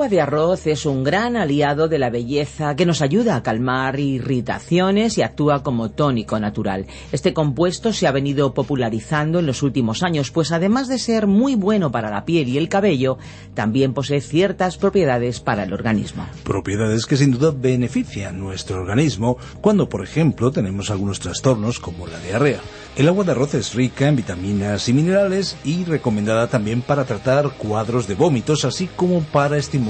Agua de arroz es un gran aliado de la belleza que nos ayuda a calmar irritaciones y actúa como tónico natural. Este compuesto se ha venido popularizando en los últimos años, pues además de ser muy bueno para la piel y el cabello, también posee ciertas propiedades para el organismo. Propiedades que sin duda benefician nuestro organismo cuando, por ejemplo, tenemos algunos trastornos como la diarrea. El agua de arroz es rica en vitaminas y minerales y recomendada también para tratar cuadros de vómitos, así como para estimular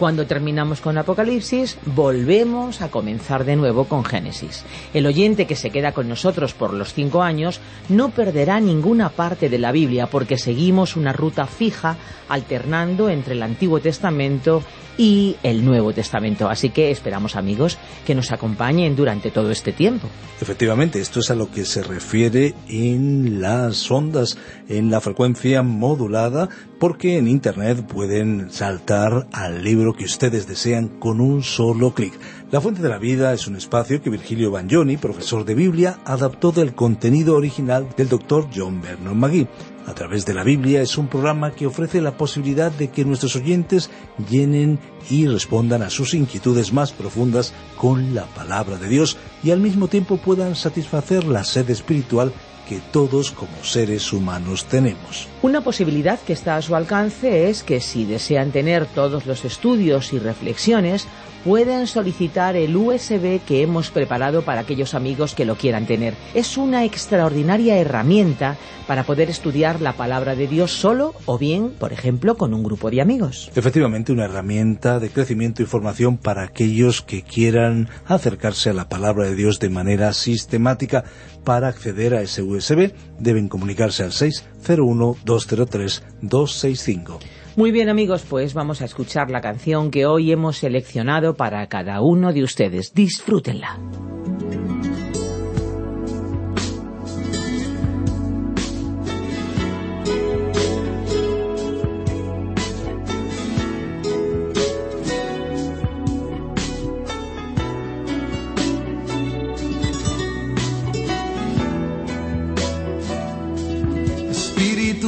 Cuando terminamos con Apocalipsis, volvemos a comenzar de nuevo con Génesis. El oyente que se queda con nosotros por los cinco años no perderá ninguna parte de la Biblia porque seguimos una ruta fija alternando entre el Antiguo Testamento y el Nuevo Testamento. Así que esperamos amigos que nos acompañen durante todo este tiempo. Efectivamente, esto es a lo que se refiere en las ondas, en la frecuencia modulada, porque en Internet pueden saltar al libro que ustedes desean con un solo clic. La Fuente de la Vida es un espacio que Virgilio Bagnoni, profesor de Biblia, adaptó del contenido original del doctor John Vernon McGee. A través de la Biblia es un programa que ofrece la posibilidad de que nuestros oyentes llenen y respondan a sus inquietudes más profundas con la palabra de Dios y al mismo tiempo puedan satisfacer la sed espiritual que todos como seres humanos tenemos. Una posibilidad que está a su alcance es que si desean tener todos los estudios y reflexiones, pueden solicitar el USB que hemos preparado para aquellos amigos que lo quieran tener. Es una extraordinaria herramienta para poder estudiar la palabra de Dios solo o bien, por ejemplo, con un grupo de amigos. Efectivamente, una herramienta de crecimiento y formación para aquellos que quieran acercarse a la palabra de Dios de manera sistemática. Para acceder a ese USB deben comunicarse al 601-203-265. Muy bien amigos, pues vamos a escuchar la canción que hoy hemos seleccionado para cada uno de ustedes. Disfrútenla.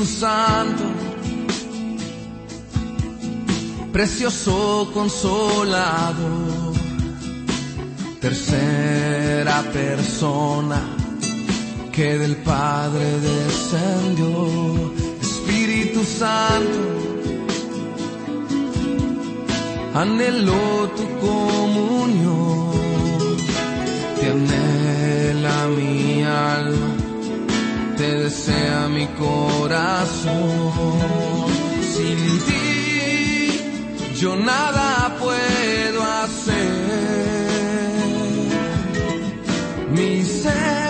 Santo, precioso consolador, tercera persona que del Padre descendió. Espíritu Espíritu Santo, anhelo tu comunión, te anhela mi alma, te desea mi corazón. Sin ti yo nada puedo hacer. Mi ser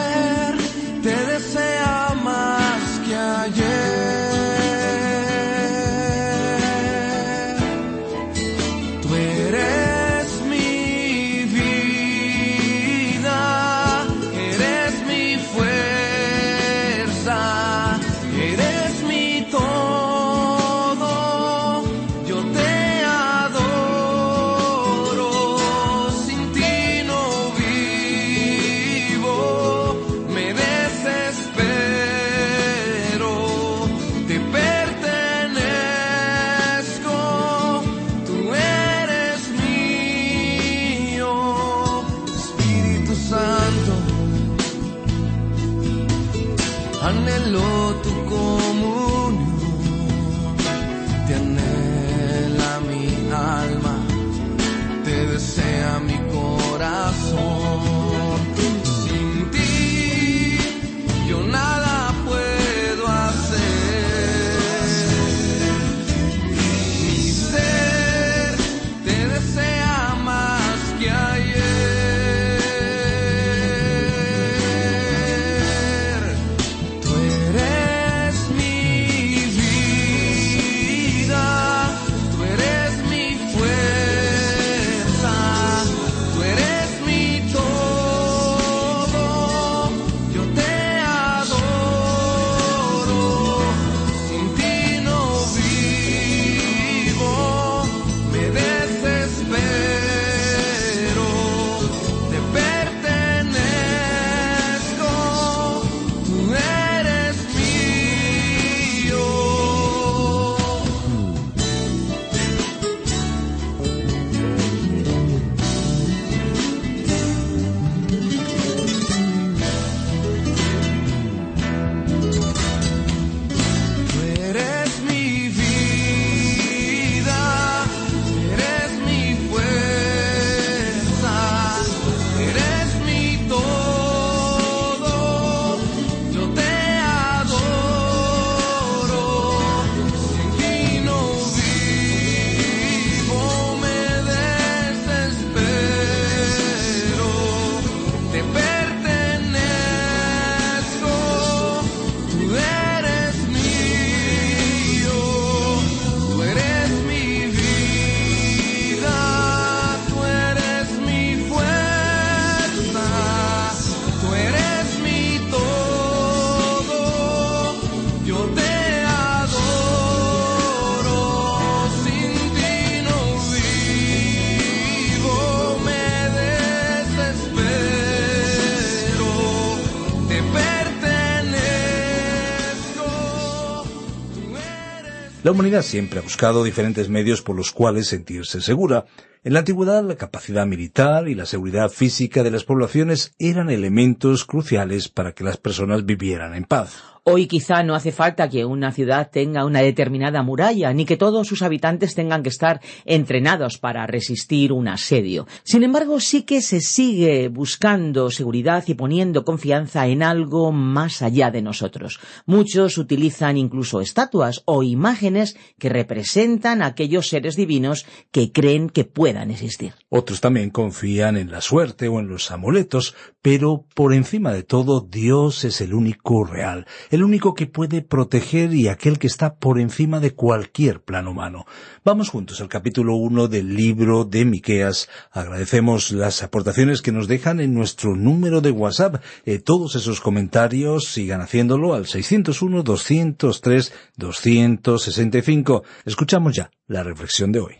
La humanidad siempre ha buscado diferentes medios por los cuales sentirse segura. En la antigüedad, la capacidad militar y la seguridad física de las poblaciones eran elementos cruciales para que las personas vivieran en paz. Hoy quizá no hace falta que una ciudad tenga una determinada muralla, ni que todos sus habitantes tengan que estar entrenados para resistir un asedio. Sin embargo, sí que se sigue buscando seguridad y poniendo confianza en algo más allá de nosotros. Muchos utilizan incluso estatuas o imágenes que representan a aquellos seres divinos que creen que puedan existir. Otros también confían en la suerte o en los amuletos, pero por encima de todo Dios es el único real, el único que puede proteger y aquel que está por encima de cualquier plan humano. Vamos juntos al capítulo 1 del libro de Miqueas. Agradecemos las aportaciones que nos dejan en nuestro número de WhatsApp. Eh, todos esos comentarios sigan haciéndolo al 601 203 265. Escuchamos ya la reflexión de hoy.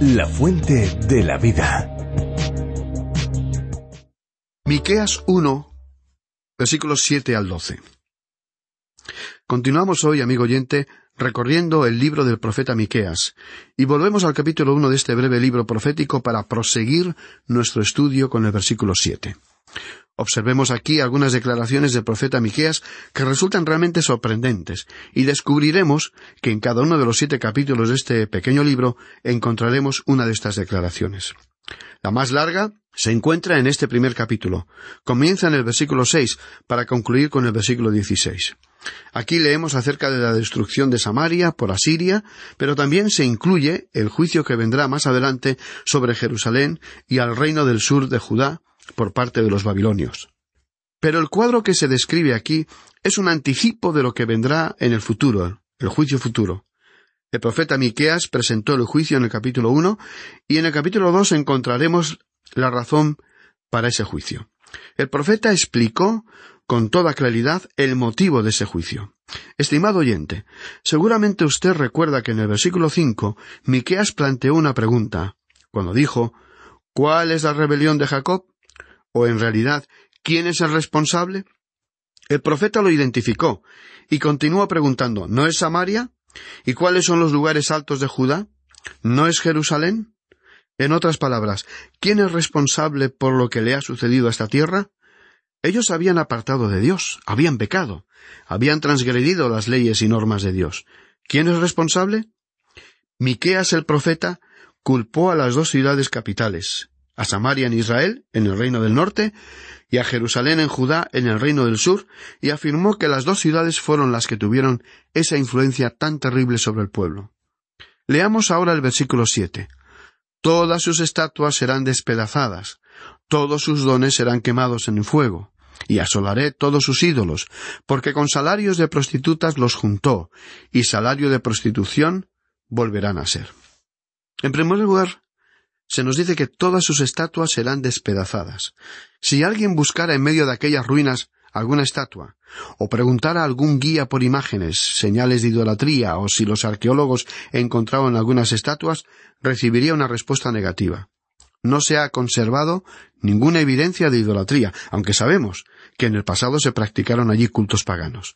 La fuente de la vida. Miqueas 1, versículos 7 al 12. Continuamos hoy, amigo oyente, recorriendo el libro del profeta Miqueas, y volvemos al capítulo 1 de este breve libro profético para proseguir nuestro estudio con el versículo 7. Observemos aquí algunas declaraciones del profeta Miqueas que resultan realmente sorprendentes, y descubriremos que en cada uno de los siete capítulos de este pequeño libro encontraremos una de estas declaraciones. La más larga se encuentra en este primer capítulo. Comienza en el versículo seis para concluir con el versículo dieciséis. Aquí leemos acerca de la destrucción de Samaria por Asiria, pero también se incluye el juicio que vendrá más adelante sobre Jerusalén y al reino del sur de Judá por parte de los babilonios. Pero el cuadro que se describe aquí es un anticipo de lo que vendrá en el futuro, el juicio futuro. El profeta Miqueas presentó el juicio en el capítulo uno y en el capítulo dos encontraremos la razón para ese juicio. El profeta explicó con toda claridad el motivo de ese juicio. Estimado oyente, seguramente usted recuerda que en el versículo cinco Miqueas planteó una pregunta, cuando dijo ¿Cuál es la rebelión de Jacob? o en realidad, ¿quién es el responsable? El profeta lo identificó y continuó preguntando ¿No es Samaria? ¿Y cuáles son los lugares altos de Judá? ¿No es Jerusalén? En otras palabras, ¿quién es responsable por lo que le ha sucedido a esta tierra? Ellos habían apartado de Dios, habían pecado, habían transgredido las leyes y normas de Dios. ¿Quién es responsable? Miqueas el profeta culpó a las dos ciudades capitales, a Samaria en Israel, en el reino del norte, y a Jerusalén en Judá, en el reino del sur, y afirmó que las dos ciudades fueron las que tuvieron esa influencia tan terrible sobre el pueblo. Leamos ahora el versículo siete. Todas sus estatuas serán despedazadas, todos sus dones serán quemados en el fuego, y asolaré todos sus ídolos, porque con salarios de prostitutas los juntó, y salario de prostitución volverán a ser. En primer lugar, se nos dice que todas sus estatuas serán despedazadas. Si alguien buscara en medio de aquellas ruinas alguna estatua, o preguntara a algún guía por imágenes, señales de idolatría, o si los arqueólogos encontraban algunas estatuas, recibiría una respuesta negativa. No se ha conservado ninguna evidencia de idolatría, aunque sabemos que en el pasado se practicaron allí cultos paganos.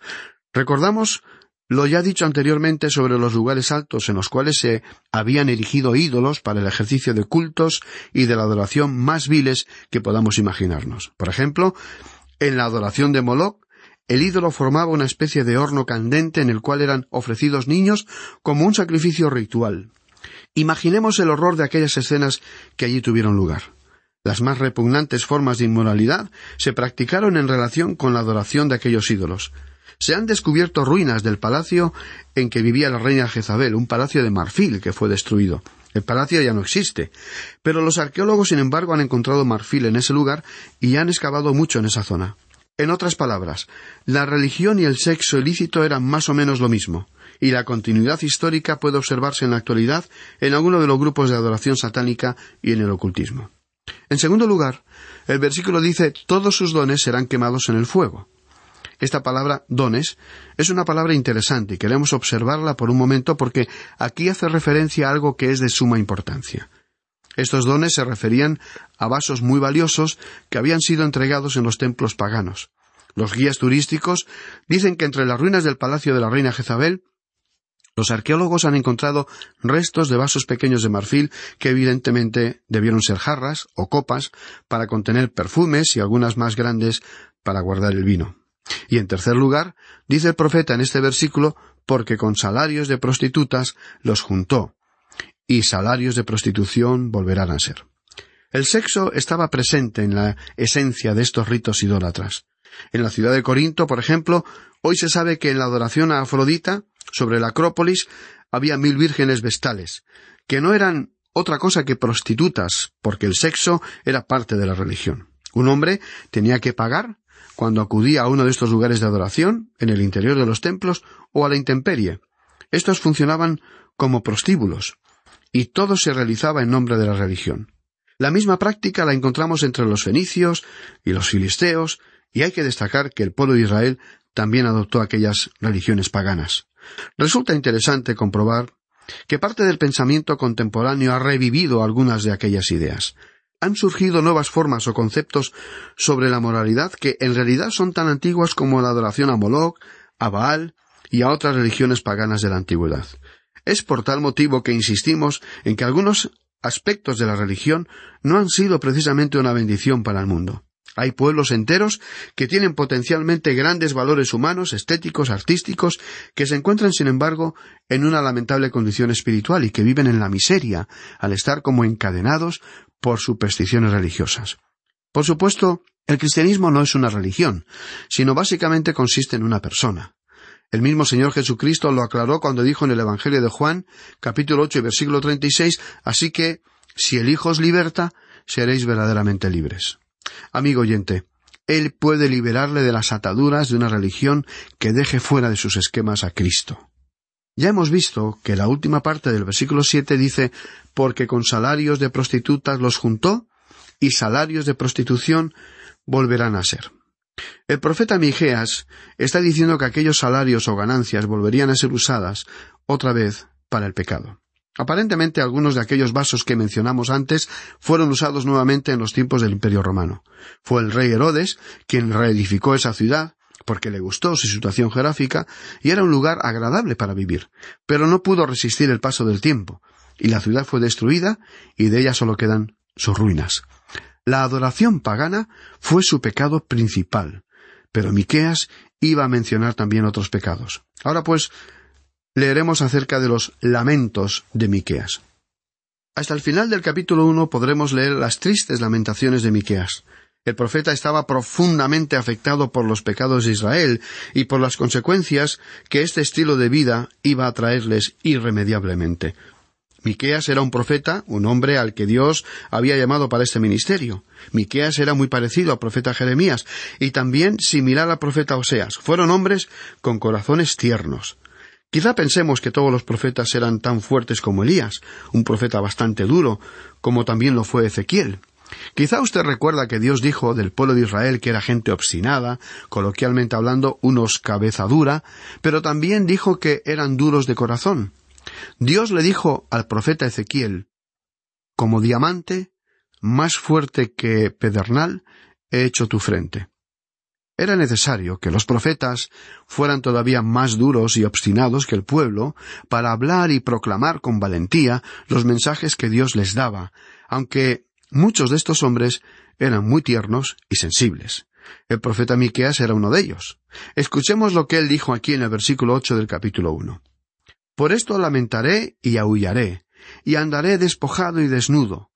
Recordamos lo ya dicho anteriormente sobre los lugares altos en los cuales se habían erigido ídolos para el ejercicio de cultos y de la adoración más viles que podamos imaginarnos. Por ejemplo, en la adoración de Moloch, el ídolo formaba una especie de horno candente en el cual eran ofrecidos niños como un sacrificio ritual. Imaginemos el horror de aquellas escenas que allí tuvieron lugar. Las más repugnantes formas de inmoralidad se practicaron en relación con la adoración de aquellos ídolos. Se han descubierto ruinas del palacio en que vivía la reina Jezabel, un palacio de marfil que fue destruido. El palacio ya no existe, pero los arqueólogos, sin embargo, han encontrado marfil en ese lugar y han excavado mucho en esa zona. En otras palabras, la religión y el sexo ilícito eran más o menos lo mismo, y la continuidad histórica puede observarse en la actualidad en alguno de los grupos de adoración satánica y en el ocultismo. En segundo lugar, el versículo dice todos sus dones serán quemados en el fuego. Esta palabra dones es una palabra interesante y queremos observarla por un momento porque aquí hace referencia a algo que es de suma importancia. Estos dones se referían a vasos muy valiosos que habían sido entregados en los templos paganos. Los guías turísticos dicen que entre las ruinas del palacio de la reina Jezabel los arqueólogos han encontrado restos de vasos pequeños de marfil que evidentemente debieron ser jarras o copas para contener perfumes y algunas más grandes para guardar el vino. Y en tercer lugar, dice el profeta en este versículo, porque con salarios de prostitutas los juntó, y salarios de prostitución volverán a ser. El sexo estaba presente en la esencia de estos ritos idólatras. En la ciudad de Corinto, por ejemplo, hoy se sabe que en la adoración a Afrodita, sobre la Acrópolis, había mil vírgenes vestales, que no eran otra cosa que prostitutas, porque el sexo era parte de la religión. Un hombre tenía que pagar cuando acudía a uno de estos lugares de adoración, en el interior de los templos o a la intemperie. Estos funcionaban como prostíbulos, y todo se realizaba en nombre de la religión. La misma práctica la encontramos entre los fenicios y los filisteos, y hay que destacar que el pueblo de Israel también adoptó aquellas religiones paganas. Resulta interesante comprobar que parte del pensamiento contemporáneo ha revivido algunas de aquellas ideas han surgido nuevas formas o conceptos sobre la moralidad que en realidad son tan antiguas como la adoración a Moloch, a Baal y a otras religiones paganas de la antigüedad. Es por tal motivo que insistimos en que algunos aspectos de la religión no han sido precisamente una bendición para el mundo. Hay pueblos enteros que tienen potencialmente grandes valores humanos, estéticos, artísticos, que se encuentran, sin embargo, en una lamentable condición espiritual y que viven en la miseria al estar como encadenados por supersticiones religiosas. Por supuesto, el cristianismo no es una religión, sino básicamente consiste en una persona. El mismo Señor Jesucristo lo aclaró cuando dijo en el Evangelio de Juan, capítulo ocho y versículo treinta y seis, así que, si el Hijo os liberta, seréis verdaderamente libres. Amigo oyente, Él puede liberarle de las ataduras de una religión que deje fuera de sus esquemas a Cristo. Ya hemos visto que la última parte del versículo siete dice porque con salarios de prostitutas los juntó y salarios de prostitución volverán a ser. El profeta Migeas está diciendo que aquellos salarios o ganancias volverían a ser usadas otra vez para el pecado. Aparentemente algunos de aquellos vasos que mencionamos antes fueron usados nuevamente en los tiempos del Imperio Romano. Fue el rey Herodes quien reedificó esa ciudad porque le gustó su situación geográfica y era un lugar agradable para vivir, pero no pudo resistir el paso del tiempo, y la ciudad fue destruida y de ella solo quedan sus ruinas. La adoración pagana fue su pecado principal, pero Miqueas iba a mencionar también otros pecados. Ahora pues leeremos acerca de los lamentos de Miqueas. Hasta el final del capítulo uno podremos leer las tristes lamentaciones de Miqueas. El profeta estaba profundamente afectado por los pecados de Israel y por las consecuencias que este estilo de vida iba a traerles irremediablemente. Miqueas era un profeta, un hombre al que Dios había llamado para este ministerio. Miqueas era muy parecido al profeta Jeremías y también similar al profeta Oseas. Fueron hombres con corazones tiernos. Quizá pensemos que todos los profetas eran tan fuertes como Elías, un profeta bastante duro, como también lo fue Ezequiel. Quizá usted recuerda que Dios dijo del pueblo de Israel que era gente obstinada, coloquialmente hablando, unos cabeza dura, pero también dijo que eran duros de corazón. Dios le dijo al profeta Ezequiel, como diamante, más fuerte que pedernal, he hecho tu frente. Era necesario que los profetas fueran todavía más duros y obstinados que el pueblo para hablar y proclamar con valentía los mensajes que Dios les daba, aunque muchos de estos hombres eran muy tiernos y sensibles. El profeta Miqueas era uno de ellos. Escuchemos lo que él dijo aquí en el versículo ocho del capítulo uno. Por esto lamentaré y aullaré, y andaré despojado y desnudo.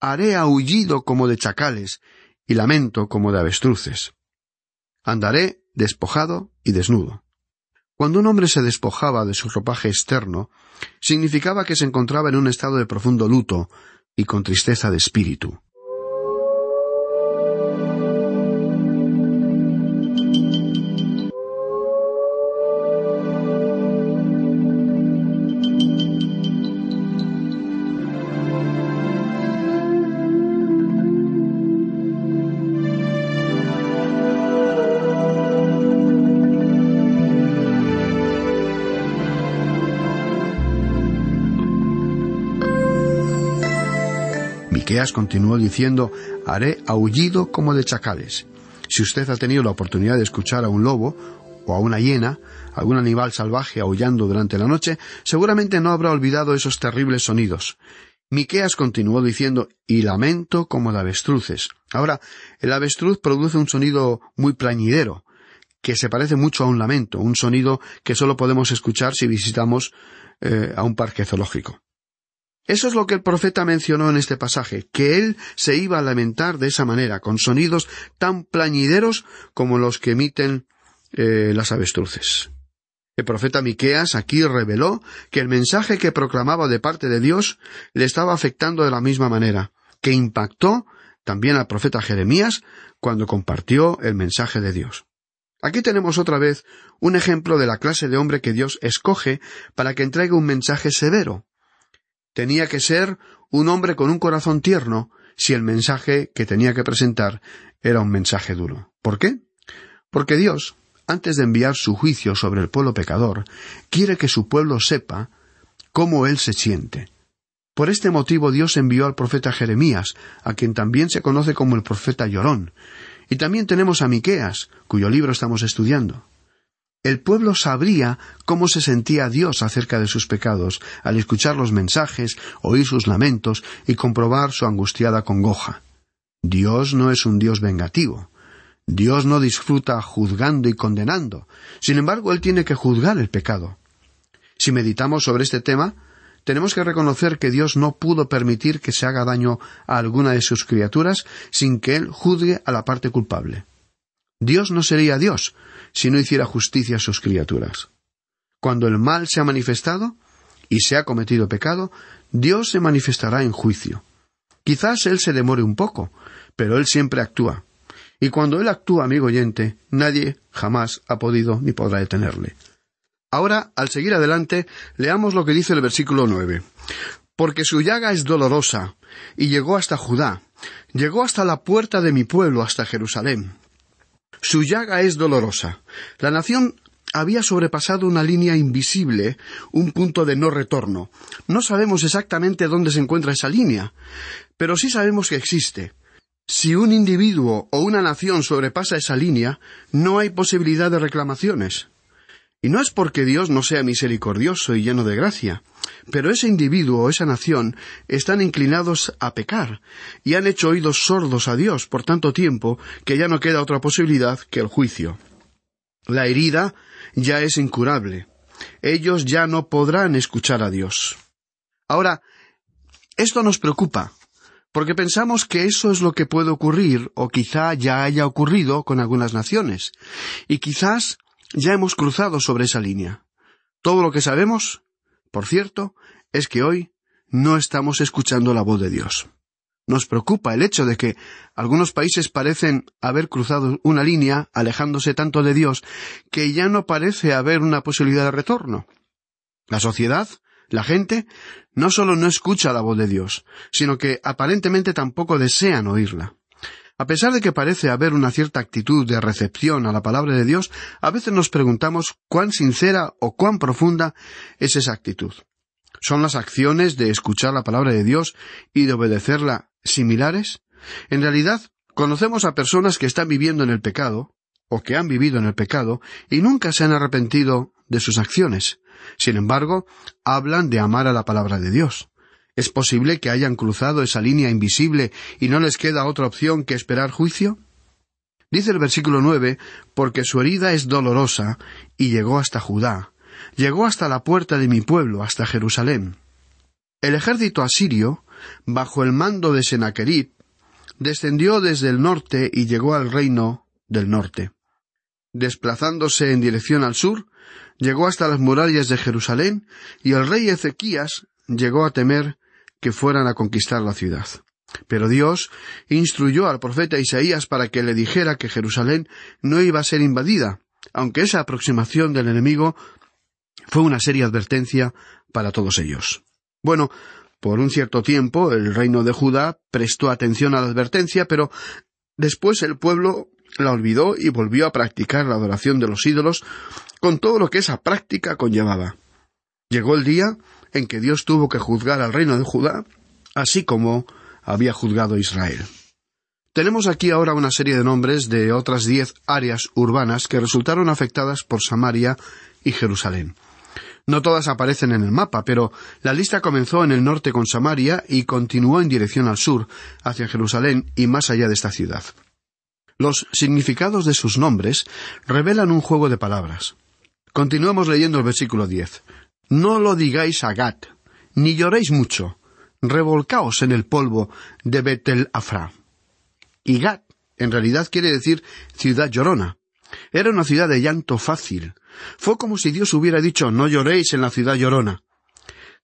Haré aullido como de chacales, y lamento como de avestruces. Andaré despojado y desnudo. Cuando un hombre se despojaba de su ropaje externo, significaba que se encontraba en un estado de profundo luto y con tristeza de espíritu. Continuó diciendo haré aullido como de chacales. Si usted ha tenido la oportunidad de escuchar a un lobo o a una hiena, algún animal salvaje aullando durante la noche, seguramente no habrá olvidado esos terribles sonidos. Miqueas continuó diciendo y lamento como de avestruces. Ahora, el avestruz produce un sonido muy plañidero, que se parece mucho a un lamento, un sonido que solo podemos escuchar si visitamos eh, a un parque zoológico. Eso es lo que el profeta mencionó en este pasaje, que él se iba a lamentar de esa manera, con sonidos tan plañideros como los que emiten eh, las avestruces. El profeta Miqueas aquí reveló que el mensaje que proclamaba de parte de Dios le estaba afectando de la misma manera, que impactó también al profeta Jeremías cuando compartió el mensaje de Dios. Aquí tenemos otra vez un ejemplo de la clase de hombre que Dios escoge para que entregue un mensaje severo, tenía que ser un hombre con un corazón tierno si el mensaje que tenía que presentar era un mensaje duro. ¿Por qué? Porque Dios, antes de enviar su juicio sobre el pueblo pecador, quiere que su pueblo sepa cómo él se siente. Por este motivo Dios envió al profeta Jeremías, a quien también se conoce como el profeta llorón, y también tenemos a Miqueas, cuyo libro estamos estudiando el pueblo sabría cómo se sentía Dios acerca de sus pecados al escuchar los mensajes, oír sus lamentos y comprobar su angustiada congoja. Dios no es un Dios vengativo. Dios no disfruta juzgando y condenando. Sin embargo, Él tiene que juzgar el pecado. Si meditamos sobre este tema, tenemos que reconocer que Dios no pudo permitir que se haga daño a alguna de sus criaturas sin que Él juzgue a la parte culpable. Dios no sería Dios si no hiciera justicia a sus criaturas. Cuando el mal se ha manifestado y se ha cometido pecado, Dios se manifestará en juicio. Quizás Él se demore un poco, pero Él siempre actúa. Y cuando Él actúa, amigo oyente, nadie jamás ha podido ni podrá detenerle. Ahora, al seguir adelante, leamos lo que dice el versículo nueve. Porque su llaga es dolorosa, y llegó hasta Judá, llegó hasta la puerta de mi pueblo, hasta Jerusalén. Su llaga es dolorosa. La nación había sobrepasado una línea invisible, un punto de no retorno. No sabemos exactamente dónde se encuentra esa línea, pero sí sabemos que existe. Si un individuo o una nación sobrepasa esa línea, no hay posibilidad de reclamaciones. Y no es porque Dios no sea misericordioso y lleno de gracia, pero ese individuo o esa nación están inclinados a pecar y han hecho oídos sordos a Dios por tanto tiempo que ya no queda otra posibilidad que el juicio. La herida ya es incurable. Ellos ya no podrán escuchar a Dios. Ahora, esto nos preocupa, porque pensamos que eso es lo que puede ocurrir, o quizá ya haya ocurrido con algunas naciones, y quizás ya hemos cruzado sobre esa línea. Todo lo que sabemos, por cierto, es que hoy no estamos escuchando la voz de Dios. Nos preocupa el hecho de que algunos países parecen haber cruzado una línea, alejándose tanto de Dios, que ya no parece haber una posibilidad de retorno. La sociedad, la gente, no solo no escucha la voz de Dios, sino que aparentemente tampoco desean oírla. A pesar de que parece haber una cierta actitud de recepción a la palabra de Dios, a veces nos preguntamos cuán sincera o cuán profunda es esa actitud. ¿Son las acciones de escuchar la palabra de Dios y de obedecerla similares? En realidad, conocemos a personas que están viviendo en el pecado, o que han vivido en el pecado, y nunca se han arrepentido de sus acciones. Sin embargo, hablan de amar a la palabra de Dios. ¿Es posible que hayan cruzado esa línea invisible y no les queda otra opción que esperar juicio? Dice el versículo nueve, porque su herida es dolorosa, y llegó hasta Judá, llegó hasta la puerta de mi pueblo, hasta Jerusalén. El ejército asirio, bajo el mando de Sennacherib, descendió desde el norte y llegó al reino del norte. Desplazándose en dirección al sur, llegó hasta las murallas de Jerusalén, y el rey Ezequías llegó a temer que fueran a conquistar la ciudad. Pero Dios instruyó al profeta Isaías para que le dijera que Jerusalén no iba a ser invadida, aunque esa aproximación del enemigo fue una seria advertencia para todos ellos. Bueno, por un cierto tiempo el reino de Judá prestó atención a la advertencia, pero después el pueblo la olvidó y volvió a practicar la adoración de los ídolos con todo lo que esa práctica conllevaba. Llegó el día en que Dios tuvo que juzgar al reino de Judá, así como había juzgado Israel. Tenemos aquí ahora una serie de nombres de otras diez áreas urbanas que resultaron afectadas por Samaria y Jerusalén. No todas aparecen en el mapa, pero la lista comenzó en el norte con Samaria y continuó en dirección al sur, hacia Jerusalén y más allá de esta ciudad. Los significados de sus nombres revelan un juego de palabras. Continuemos leyendo el versículo diez. No lo digáis a Gat, ni lloréis mucho, revolcaos en el polvo de Betel Afra. Y Gat, en realidad quiere decir ciudad llorona. Era una ciudad de llanto fácil. Fue como si Dios hubiera dicho no lloréis en la ciudad llorona.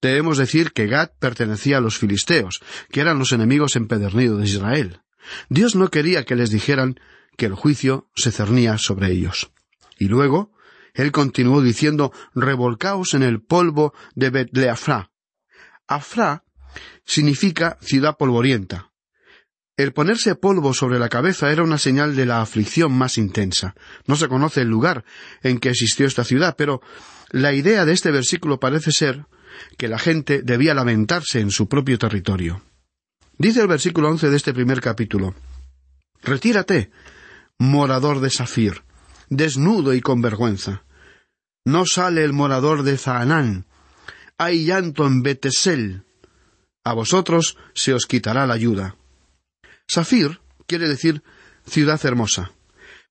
Debemos decir que Gad pertenecía a los filisteos, que eran los enemigos empedernidos de Israel. Dios no quería que les dijeran que el juicio se cernía sobre ellos. Y luego, él continuó diciendo revolcaos en el polvo de Betleafra. Afra significa ciudad polvorienta. El ponerse polvo sobre la cabeza era una señal de la aflicción más intensa. No se conoce el lugar en que existió esta ciudad, pero la idea de este versículo parece ser que la gente debía lamentarse en su propio territorio. Dice el versículo once de este primer capítulo Retírate, morador de Safir, desnudo y con vergüenza. No sale el morador de Zaanán. Hay llanto en Betesel. A vosotros se os quitará la ayuda. Safir quiere decir ciudad hermosa.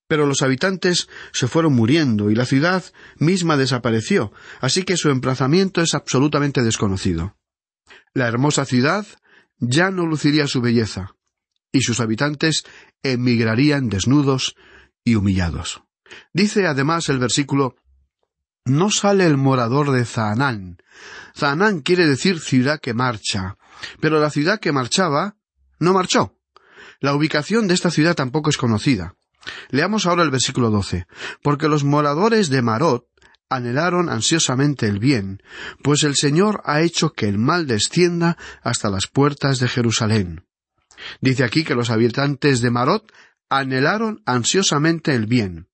Pero los habitantes se fueron muriendo y la ciudad misma desapareció, así que su emplazamiento es absolutamente desconocido. La hermosa ciudad ya no luciría su belleza, y sus habitantes emigrarían desnudos y humillados. Dice además el versículo No sale el morador de Zaanán. Zaanán quiere decir ciudad que marcha, pero la ciudad que marchaba no marchó. La ubicación de esta ciudad tampoco es conocida. Leamos ahora el versículo doce. Porque los moradores de Marot anhelaron ansiosamente el bien, pues el Señor ha hecho que el mal descienda hasta las puertas de Jerusalén. Dice aquí que los habitantes de Marot anhelaron ansiosamente el bien.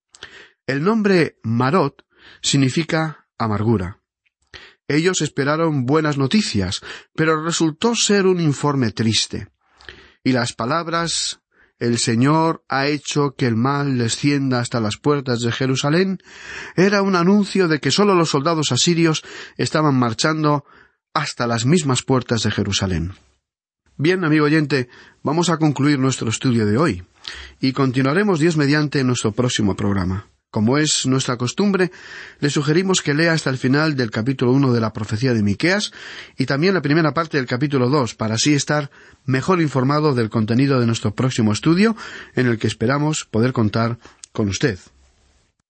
El nombre Marot significa amargura. Ellos esperaron buenas noticias, pero resultó ser un informe triste. Y las palabras el Señor ha hecho que el mal descienda hasta las puertas de Jerusalén, era un anuncio de que sólo los soldados asirios estaban marchando hasta las mismas puertas de Jerusalén. Bien, amigo oyente, vamos a concluir nuestro estudio de hoy y continuaremos Dios mediante en nuestro próximo programa. Como es nuestra costumbre, le sugerimos que lea hasta el final del capítulo uno de la profecía de Miqueas y también la primera parte del capítulo dos, para así estar mejor informado del contenido de nuestro próximo estudio, en el que esperamos poder contar con usted.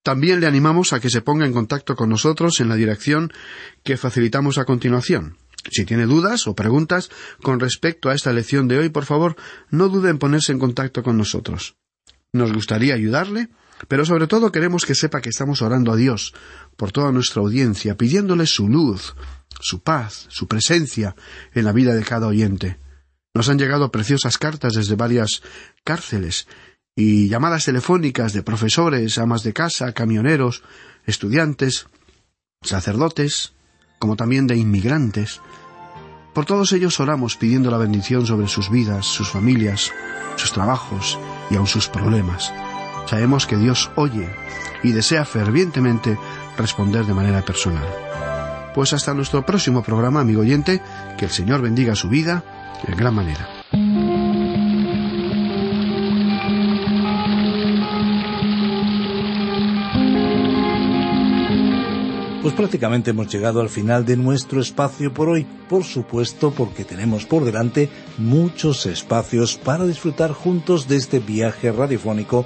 También le animamos a que se ponga en contacto con nosotros en la dirección que facilitamos a continuación. Si tiene dudas o preguntas con respecto a esta lección de hoy, por favor, no dude en ponerse en contacto con nosotros. Nos gustaría ayudarle pero sobre todo queremos que sepa que estamos orando a Dios por toda nuestra audiencia, pidiéndole su luz, su paz, su presencia en la vida de cada oyente. Nos han llegado preciosas cartas desde varias cárceles y llamadas telefónicas de profesores, amas de casa, camioneros, estudiantes, sacerdotes, como también de inmigrantes. Por todos ellos oramos pidiendo la bendición sobre sus vidas, sus familias, sus trabajos y aun sus problemas. Sabemos que Dios oye y desea fervientemente responder de manera personal. Pues hasta nuestro próximo programa, amigo oyente, que el Señor bendiga su vida en gran manera. Pues prácticamente hemos llegado al final de nuestro espacio por hoy, por supuesto porque tenemos por delante muchos espacios para disfrutar juntos de este viaje radiofónico